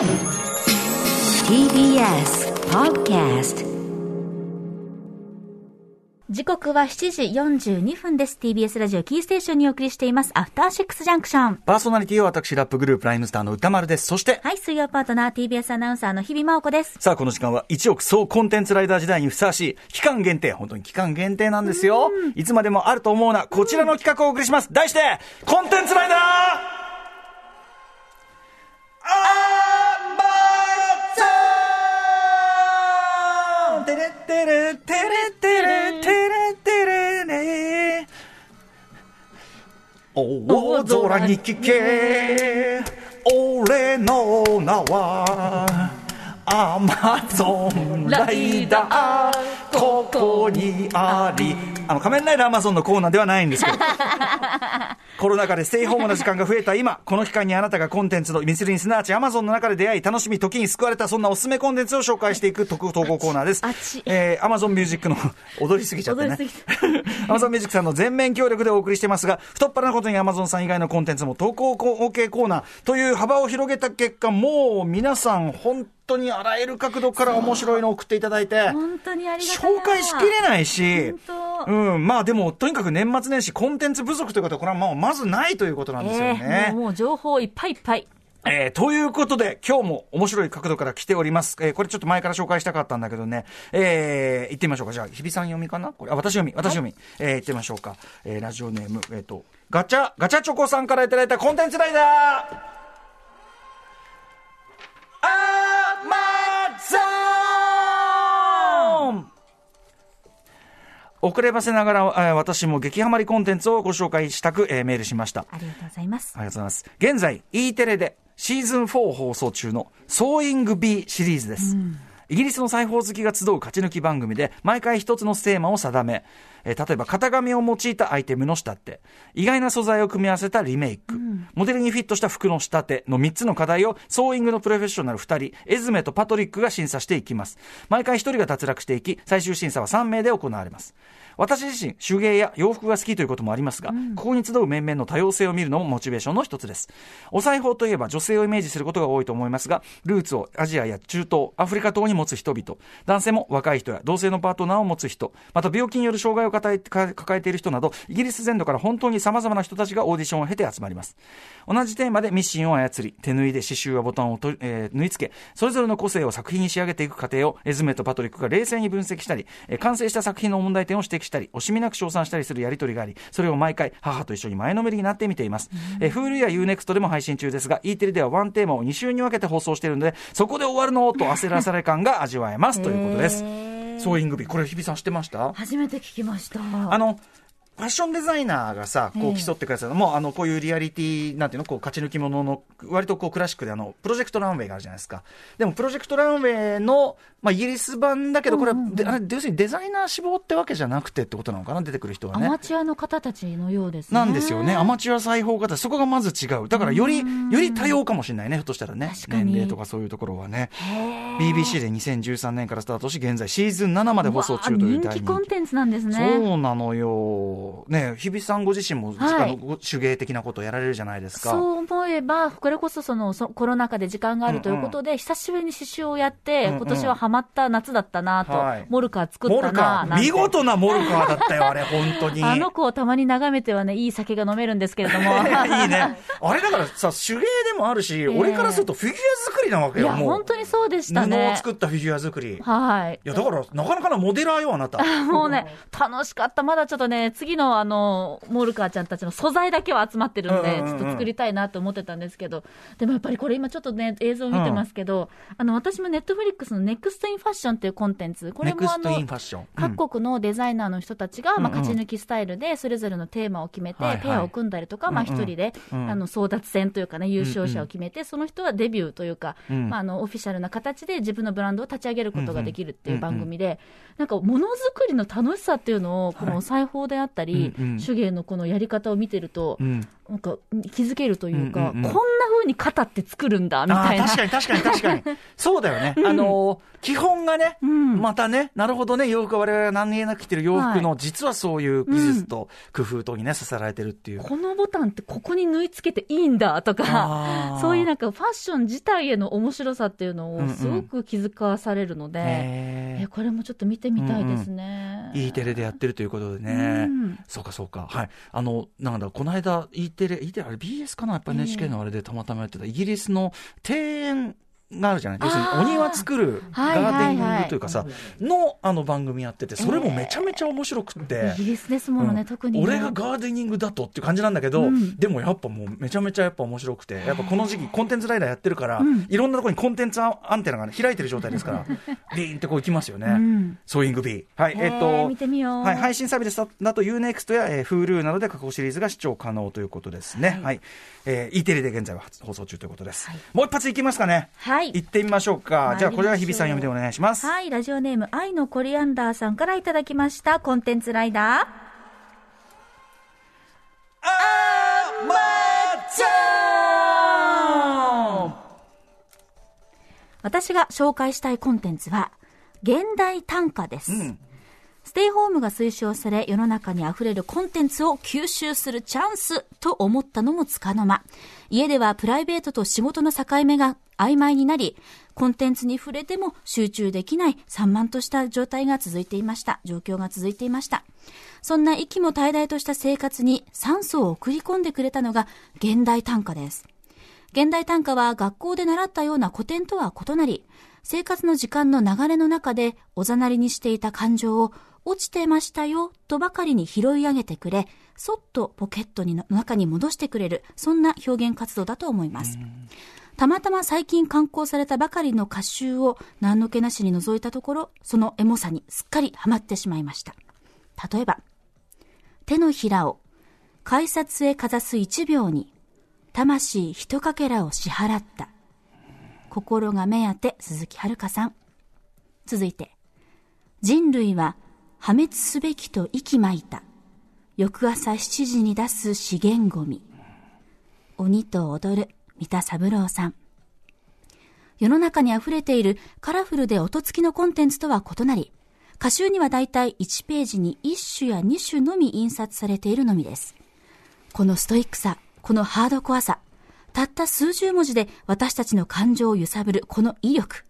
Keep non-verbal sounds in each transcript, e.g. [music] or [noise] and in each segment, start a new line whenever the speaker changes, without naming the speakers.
TBS Podcast
時刻は7時42分です。TBS ラジオキーステーションにお送りしています。アフターシックスジャンクション。
パーソナリティは私、ラップグループライムスターの歌丸です。そして、
はい、水曜パートナー TBS アナウンサーの日々真央子です。
さあ、この時間は1億総コンテンツライダー時代にふさわしい、期間限定、本当に期間限定なんですよ。いつまでもあると思うな、こちらの企画をお送りします。題して、コンテンツライダーアテレテレテレテレレ大空に聞け。俺の名はアマゾンライダー。ここにありあの仮面ライダーアマゾンのコーナーではないんですけど [laughs] コロナ禍でステイホームの時間が増えた今、この期間にあなたがコンテンツのミスリンすなわちアマゾンの中で出会い、楽しみ、時に救われた、そんなおすすめコンテンツを紹介していく特投稿コーナーです。えー、アマゾンミュージックの [laughs] 踊りすぎちゃってね。アマゾンミュージックさんの全面協力でお送りしてますが、太っ腹なことにアマゾンさん以外のコンテンツも投稿 OK コーナーという幅を広げた結果、もう皆さん本当にあらゆる角度から面白いのを送っていただいて、
本当にありがたいな。
紹介しきれないしうん、まあでも、とにかく年末年始コンテンツ不足ということは、これはもうまずないということなんですよ
え
ね
ー。もうもう情報いっぱいいっぱい。
えーということで、今日も面白い角度から来ております。えーこれちょっと前から紹介したかったんだけどね。えー行ってみましょうか。じゃあ、日比さん読みかな？これ、あ、私読み、私読み。えー行ってみましょうか。えーラジオネーム、えっ、と、ガチャ、ガチャチョコさんからいただいたコンテンツライダーアマゾン遅ればせながら、えー私も激ハマりコンテンツをご紹介したく、えーメールしました。
ありがとうございます。
ありがとうございます。現在、E テレでシーズン4放送中のソーイング B シリーズです。イギリスの裁縫好きが集う勝ち抜き番組で、毎回一つのテーマを定め、えー例えば型紙を用いたアイテムの仕立て、意外な素材を組み合わせたリメイク、モデルにフィットした服の仕立ての3つの課題を、ソーイングのプロフェッショナル2人、エズメとパトリックが審査していきます。毎回1人が脱落していき、最終審査は3名で行われます。私自身、手芸や洋服が好きということもありますが、ここに集う面々の多様性を見るのもモチベーションの一つです。お裁縫といえば女性をイメージすることが多いと思いますが、ルーツをアジアや中東、アフリカ等に持つ人々、男性も若い人や同性のパートナーを持つ人、また病気による障害を抱えか抱えている人など、イギリス全土から本当に様々な人たちがオーディションを経て集まります。同じテーマでミシンを操り、手縫いで刺繍やボタンをと、えー縫い付け、それぞれの個性を作品に仕上げていく過程を、エズメとパトリックが冷静に分析したり、えー完成した作品の問題点を指摘したり、惜しみなく称賛したりするやりとりがあり、それを毎回、母と一緒に前のめりになって見ています。えー、Hulu や Unext でも配信中ですが、E テレではワンテーマを2週に分けて放送しているので、そこで終わるのと焦らされ感が味わえますということです。ソーイングビー、これ日比さん知ってました？
初めて聞きました。
あの、ファッションデザイナーがさ、こ
ええ
う競ってくださる、もうあの、こういうリアリティ、なんていうの、こう、勝ち抜きものの、割とこう、クラシックであの、プロジェクトランウェイがあるじゃないですか。でも、プロジェクトランウェイの、まあ、イギリス版だけど、これは、であれ、要するにデザイナー志望ってわけじゃなくてってことなのかな、出てくる人はね
アマ。チュアの方たちのようですね。
なんですよね。アマチュア裁縫方、そこがまず違う。だから、より、より多様かもしれないね、ひょっとしたらね。年齢とかそういうところはね。BBC で2013年からスタートし、現在シーズン7まで放送中という人気
コンテンツなんですね。
そうなのよ。ね日比さんご自身も、
はい
あのご手芸的なことをやられるじゃないですか。
そう思えば、これこそそのそコロナ禍で時間があるということで、久しぶりに刺繍をやって、
うんうん
今年はハマった夏だったなと、
はい
モルカー作ったなな
見事なモルカーだったよ、あれ、本当に。[laughs]
あの子をたまに眺めてはね、いい酒が飲めるんですけれども。[laughs]
いいね。あれだからさ、手芸でもあるし、俺からするとフィギュア作りなわけよ、
いや、
もう。
本当にそうでした
布を
ね。
作ったフィギュア作り。い
はい。
や、だから、なかなかなモデラーよ、あなた。[laughs]
もうね、楽しかった。まだちょっとね、次のあの、モルカーちゃんたちの素材だけは集まってるんで、ちょっと作りたいなと思ってたんですけど、でもやっぱりこれ今ちょっとね、映像見てますけど、あの、私もネットフリックスのネクストインファッションっていうコンテンツ、これもあの
ネクストイン、ファッション。うん。
各国のデザイナーの人たちが、まあ、勝ち抜きスタイルで、それぞれのテーマを決めて、ペアを組んだりとか、まあ、一人で、
うん。
あの、争奪戦というかね、優勝者を決めて、その人はデビューというか、
うん。
まあ、あの、オフィシャルな形で自分のブランドを立ち上げることができるっていう番組で、なんか、ものづくりの楽しさっていうのを、この裁縫であったったり、
うんうん
手芸のこのやり方を見てると、
うん
なんか気づけるというか、
うんうんうん
こんな風に肩って作るんだみ
あ
たいな。
ー確かに確かに確かに。そうだよね。あのー基本がね、
ん
またね、なるほどね、洋服は我々が何気なく着てる洋服の、実はそういう技術と工夫とにね、させられてるっていう。
このボタンってここに縫い付けていいんだと
あ
か
ー、
そういうなんかファッション自体への面白さっていうの
うんうん
をすごく気づかされるので、
へー
えこれもちょっと見てみたいですね。
E テレでやってるということでね。
うん
そうかそうか。はい。あの、なんだ、この間 E テレ、E テレ、あれ BS かな？やっぱ NHK のあれでたまたまやってた、イギリスの庭園があるじゃない？要するにお庭作るガ
はいはいはい
ーデニングというかさ、のあの番組やってて、それもめちゃめちゃ面白くって。
イギリスですものね、
うん
特にね。
俺がガーデニングだとっていう感じなんだけど、
うん
でもやっぱもうめちゃめちゃやっぱ面白くて、やっぱこの時期コンテンツライダーやってるから、
うん
いろんなところにコンテンツアンテナが、ね、開いてる状態ですから、[laughs] ビーンってこう行きますよね。
うん
ソーイング B。はい、えっ、と、
見てみよう
はい、配信サービスだと UNEXT や、えー、Hulu などで過去シリーズが視聴可能ということですね。はい。えー E テレで現在は放送中ということです。
はい
もう一発いきますかね。
はい。
行ってみましょうか。じゃあ、これは日比さん読みでお願いします。
はい、ラジオネーム、愛のコリアンダーさんからいただきました、コンテンツライダー。
あーまちゃん
私が紹介したいコンテンツは、現代短歌です。
うん。
ステイホームが推奨され、世の中に溢れるコンテンツを吸収するチャンスと思ったのもつかの間。家ではプライベートと仕事の境目が曖昧になり、コンテンツに触れても集中できない散漫とした状態が続いていました。状況が続いていました。そんな息も怠々とした生活に酸素を送り込んでくれたのが現代短歌です。現代短歌は学校で習ったような古典とは異なり、生活の時間の流れの中でおざなりにしていた感情を落ちてましたよとばかりに拾い上げてくれ、そっとポケットの中に戻してくれる、そんな表現活動だと思います。たまたま最近刊行されたばかりの歌集を何の気なしに覗いたところ、そのエモさにすっかりハマってしまいました。例えば、手のひらを改札へかざす一秒に、魂一かけらを支払った。心が目当て、鈴木遥さん。続いて、人類は破滅すべきと息巻いた。翌朝7時に出す資源ゴミ。鬼と踊る、三田三郎さん。世の中に溢れているカラフルで音付きのコンテンツとは異なり、歌集にはだいたい1ページに1種や2種のみ印刷されているのみです。このストイックさ、このハードコアさ、たった数十文字で私たちの感情を揺さぶるこの威力。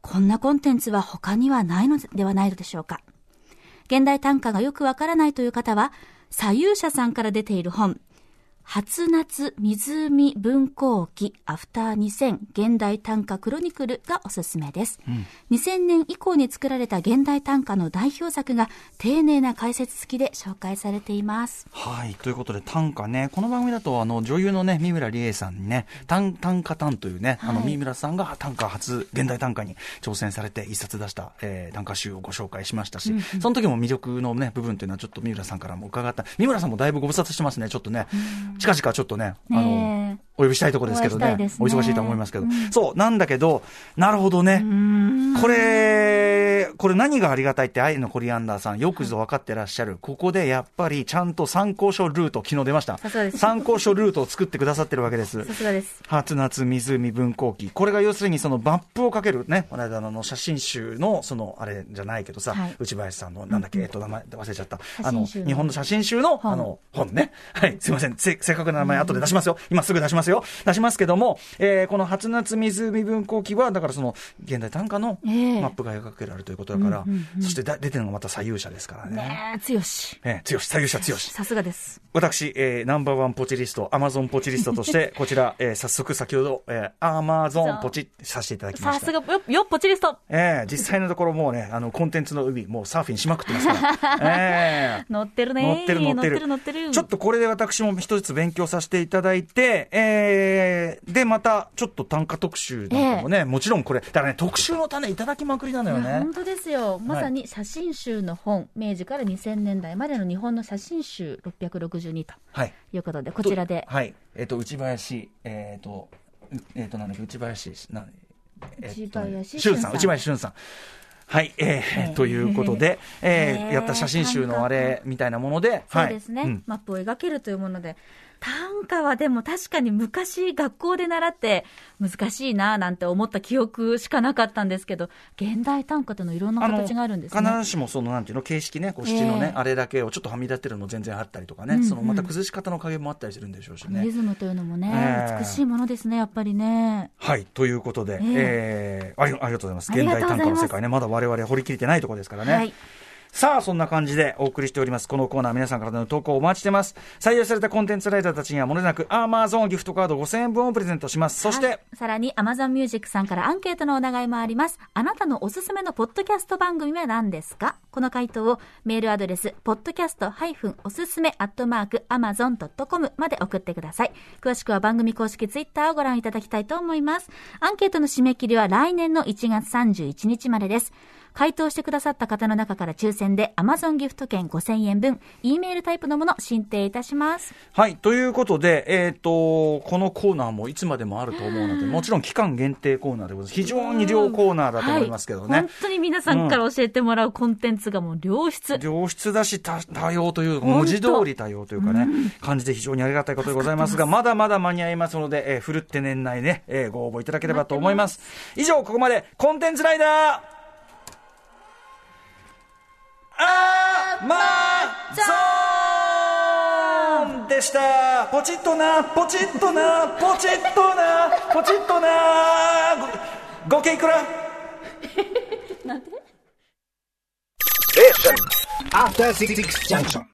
こんなコンテンツは他にはないのではないのでしょうか。現代短歌がよくわからないという方は、左右者さんから出ている本、初夏湖文庫記アフター2000現代短歌クロニクルがおすすめです。2000年以降に作られた現代短歌の代表作が丁寧な解説付きで紹介されています。
はい。ということで、短歌ね、この番組だと、あの、女優のね、三村理恵さんにね、短、短歌短というね、あの、
はい
三村さんが短歌初、現代短歌に挑戦されて一冊出した、えー短歌集をご紹介しましたし、その時も魅力のね、部分というのはちょっと三村さんからも伺った。三村さんもだいぶご無沙汰してますね、ちょっとね。近々ちょっとね、あの、お呼びしたいところですけどね
ね
お忙しいとは思いますけど、そう、なんだけど、なるほどね。これ、これ何がありがたいって、愛のコリアンダーさん、よくぞ分かってらっしゃる。ここでやっぱりちゃんと参考書ルート、昨日出ました参考書ルートを作ってくださってるわけです。
さすがです。
初夏湖文庫記。これが要するにそのマップをかけるね、この間の写真集の、その、あれじゃないけどさ、
はい
内林さんの、なんだっけ、えっと、名前忘れちゃった。あの、日本の写真集の、
本
あの、本ね。はい、すいません。せ正確な名前後で出しますよ。今すぐ出しますよ。出しますけども、えーこの初夏湖文庫記は、だからその、現代短歌の
ええ
マップが描けられるということだから、そしてだ出てるのがまた左右者ですからね。
ねえ、強し。
ええ強し、左右者強し。
さすがです。
私、えーナンバーワンポチリスト、アマゾンポチリストとして、[laughs] こちら、えー早速先ほど、えーアマゾンポチさせていただきました。
さすが、よ、よっぽチリスト。
えー実際のところもうね、あの、コンテンツの海、もうサーフィンしまくってますから。[laughs] えー
乗ってるね
乗ってる乗ってる
乗ってる乗ってる
ちょっとこれで私も一つ勉強させていただいて、えー、で、また、ちょっと短歌特集なんかもね、もちろんこれ、だからね、特集の種いただきまくりなのよね
本。当ですよ。まさに写真集の本、明治から2000年代までの日本の写真集662と
はい。
いうことで、こちらで。
はい。えっ、と、内林、えっ、と、うえっ、と、なんだっけ、内林、なえっと
内林
俊さん、内林俊さん。はい、えーということで、えー [laughs] やった写真集のあれみたいなもので、
そうですね、
はいうん
マップを描けるというもので、短歌はでも確かに昔学校で習って難しいななんて思った記憶しかなかったんですけど、現代短歌というのいろんな形があるんですね。
必ずしもそのなんていうの形式ね、こう七のね、
ええ
あれだけをちょっとはみ出ってるの全然あったりとかね、
うんうん
そのまた崩し方の加減もあったりするんでしょうしね
リ。ズムというのもね、
ええ
美しいものですね、やっぱりね。
はい、ということで、え
え
ーありありがとうございます。現代短歌の世界ね、まだ我々掘り切れてないところですからね。
はい
さあ、そんな感じでお送りしております。このコーナー、皆さんからの投稿をお待ちしてます。採用されたコンテンツライターたちには、もれなく、アーマーゾーンギフトカード5000円分をプレゼントします。そして、
はいさらに Amazon Music さんからアンケートのお願いもあります。あなたのおすすめのポッドキャスト番組は何ですか？この回答をメールアドレス、podcast- おすすめアットマーク amazon.com まで送ってください。詳しくは番組公式ツイッターをご覧いただきたいと思います。アンケートの締め切りは来年の1月31日までです。回答してくださった方の中から抽選で Amazon ギフト券5000円分、E メールタイプのもの申請いたします。
はい。ということで、えっ、と、このコーナーもいつまでもあると思うので、もちろん期間限定コーナーでございます。非常に良コーナーだと思いますけどね。
はい本当に皆さんから教えてもらうコンテンツがもう良質。
良質だし多多様という
当
文字通り多様というかね、感じで非常にありがたいことでございますがまだまだ間に合いますので、えー、ふるって年内ね、えーご応募いただければと思います以上ここまでコンテンツライダーあーまーゾーンでした。ポチッとなポチッとなポチッとなポチッとな。ご合計いくら
？After Six Junction.